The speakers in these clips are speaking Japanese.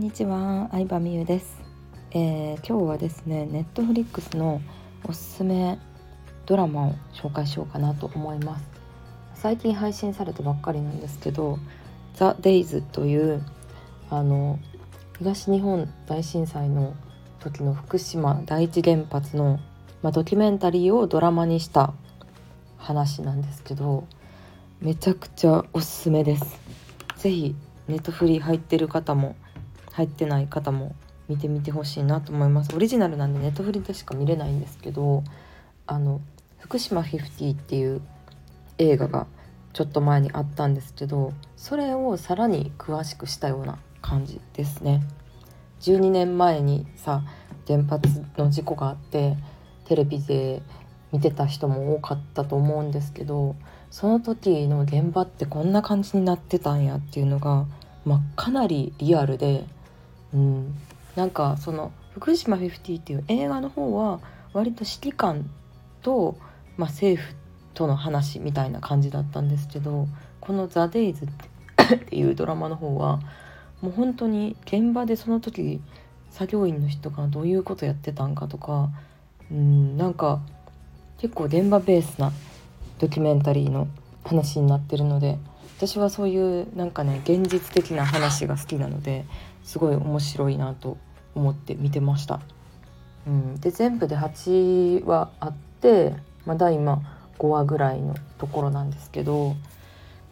んにちは、相葉美優です、えー、今日はですね、ネットフリックスのおすすめドラマを紹介しようかなと思います。最近配信されたばっかりなんですけど「ザ・デイズというあの東日本大震災の時の福島第一原発の、まあ、ドキュメンタリーをドラマにした話なんですけどめちゃくちゃおすすめです。是非ネットフリー入ってる方も入ってない方も見てみてほしいなと思います。オリジナルなんでネットフリでしか見れないんですけどあの福島50っていう映画がちょっと前にあったんですけどそれをさらに詳しくしたような感じですね。12年前にさ原発の事故があってテレビで見てた人も多かったと思うんですけどその時の現場ってこんな感じになってたんやっていうのが、まあ、かなりリアルで、うん、なんかその「福島50」っていう映画の方は割と指揮官と、まあ、政府との話みたいな感じだったんですけどこの「ザ・デイズっていうドラマの方はもう本当に現場でその時作業員の人がどういうことやってたんかとかうんなんか結構現場ベースなドキュメンタリーの話になってるので私はそういうなんかね現実的な話が好きなのですごい面白いなと思って見てました。うん、で全部で8話あってまだ今5話ぐらいのところなんですけど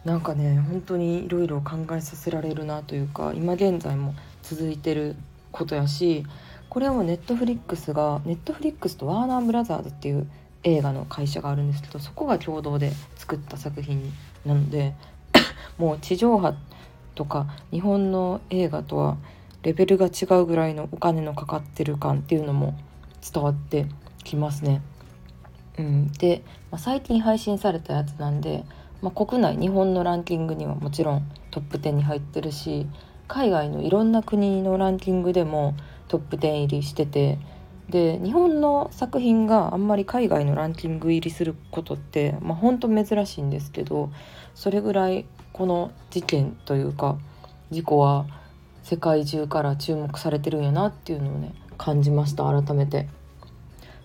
なんかね本当にいろいろ考えさせられるなというか今現在も続いてることやしこれをネットフリックスがネットフリックスとワーナーブラザーズっていう映画の会社があるんですけどそこが共同で作った作品なのでもう地上波とか日本の映画とはレベルが違うぐらいのお金のかかってる感っていうのも伝わってきますね。うん、で、まあ、最近配信されたやつなんで、まあ、国内日本のランキングにはもちろんトップ10に入ってるし海外のいろんな国のランキングでもトップ10入りしててで日本の作品があんまり海外のランキング入りすることってまあ本当珍しいんですけどそれぐらいこの事件というか事故は世界中から注目されてるんやなっていうのをね感じました改めて。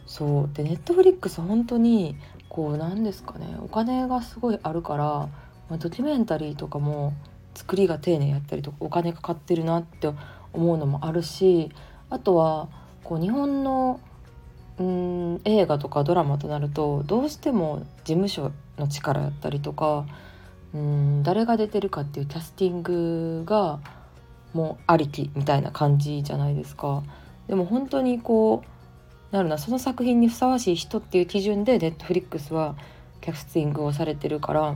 そうでネットフリックス本当にこうなんですかねお金がすごいあるから、まあ、ドキュメンタリーとかも作りが丁寧やったりとかお金かかってるなって思うのもあるしあとはこう日本のうん映画とかドラマとなるとどうしても事務所の力やったりとかうん誰が出てるかっていうキャスティングがもうありきみたいな感じじゃないですか。でも本当にこうなるなその作品にふさわしい人っていう基準でネットフリックスはキャスティングをされてるから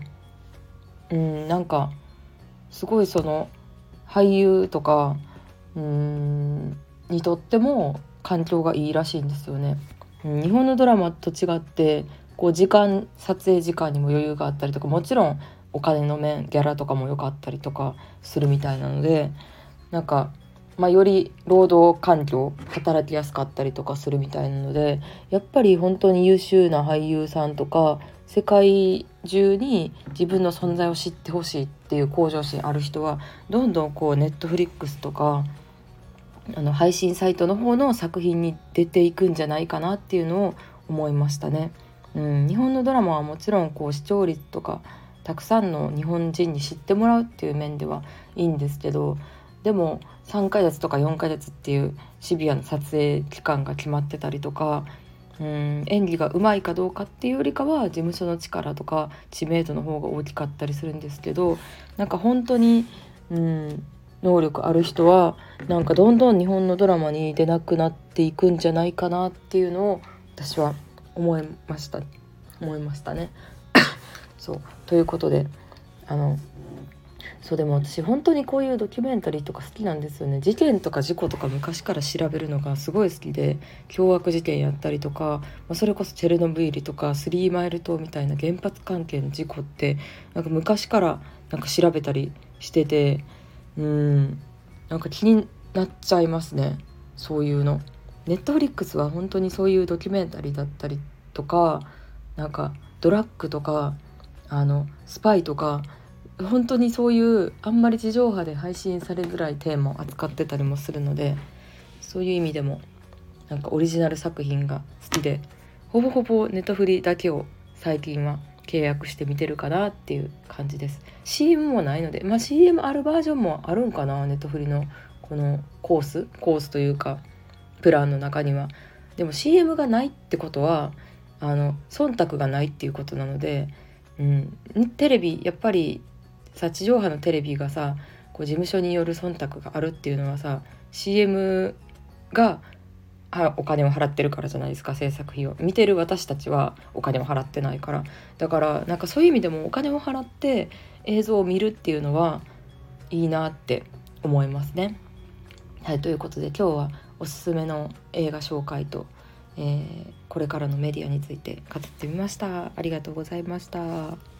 うんなんかすごいその俳優とかうんにとっても環境がいいらしいんですよね。日本のドラマと違ってこう時間撮影時間にも余裕があったりとかもちろんお金の面ギャラとかも良かったりとかするみたいなのでなんか、まあ、より労働環境働きやすかったりとかするみたいなのでやっぱり本当に優秀な俳優さんとか世界中に自分の存在を知ってほしいっていう向上心ある人はどんどんこうネットフリックスとかあの配信サイトの方の作品に出ていくんじゃないかなっていうのを思いましたね。うん、日本のドラマはもちろんこう視聴率とかたくさんの日本人に知ってもらうっていう面ではいいんですけどでも3ヶ月とか4ヶ月っていうシビアな撮影期間が決まってたりとかうん演技がうまいかどうかっていうよりかは事務所の力とか知名度の方が大きかったりするんですけどなんか本当にうん能力ある人はなんかどんどん日本のドラマに出なくなっていくんじゃないかなっていうのを私は思いました。思いましたね。そう。ということであのそうでも私本当にこういうドキュメンタリーとか好きなんですよね。事件とか事故とか昔から調べるのがすごい好きで凶悪事件やったりとか、まあ、それこそチェルノブイリとかスリーマイル島みたいな原発関係の事故ってなんか昔からなんか調べたりしててうんなんか気になっちゃいますねそういうの。ネットフリックスは本当にそういうドキュメンタリーだったりとかなんかドラッグとかあのスパイとか本当にそういうあんまり地上波で配信されづらいテーマを扱ってたりもするのでそういう意味でもなんかオリジナル作品が好きでほぼほぼネットフリだけを最近は契約して見てるかなっていう感じです。CM もないのでまあ CM あるバージョンもあるんかなネットフリのこのコースコースというかプランの中には。でも CM がないってことはあの忖度がないっていうことなので、うん、テレビやっぱりさ地上波のテレビがさこう事務所による忖度があるっていうのはさ CM がはお金を払ってるからじゃないですか制作費を見てる私たちはお金を払ってないからだからなんかそういう意味でもお金を払って映像を見るっていうのはいいなって思いますね。はいということで今日はおすすめの映画紹介と、えー、これからのメディアについて語ってみました。ありがとうございました。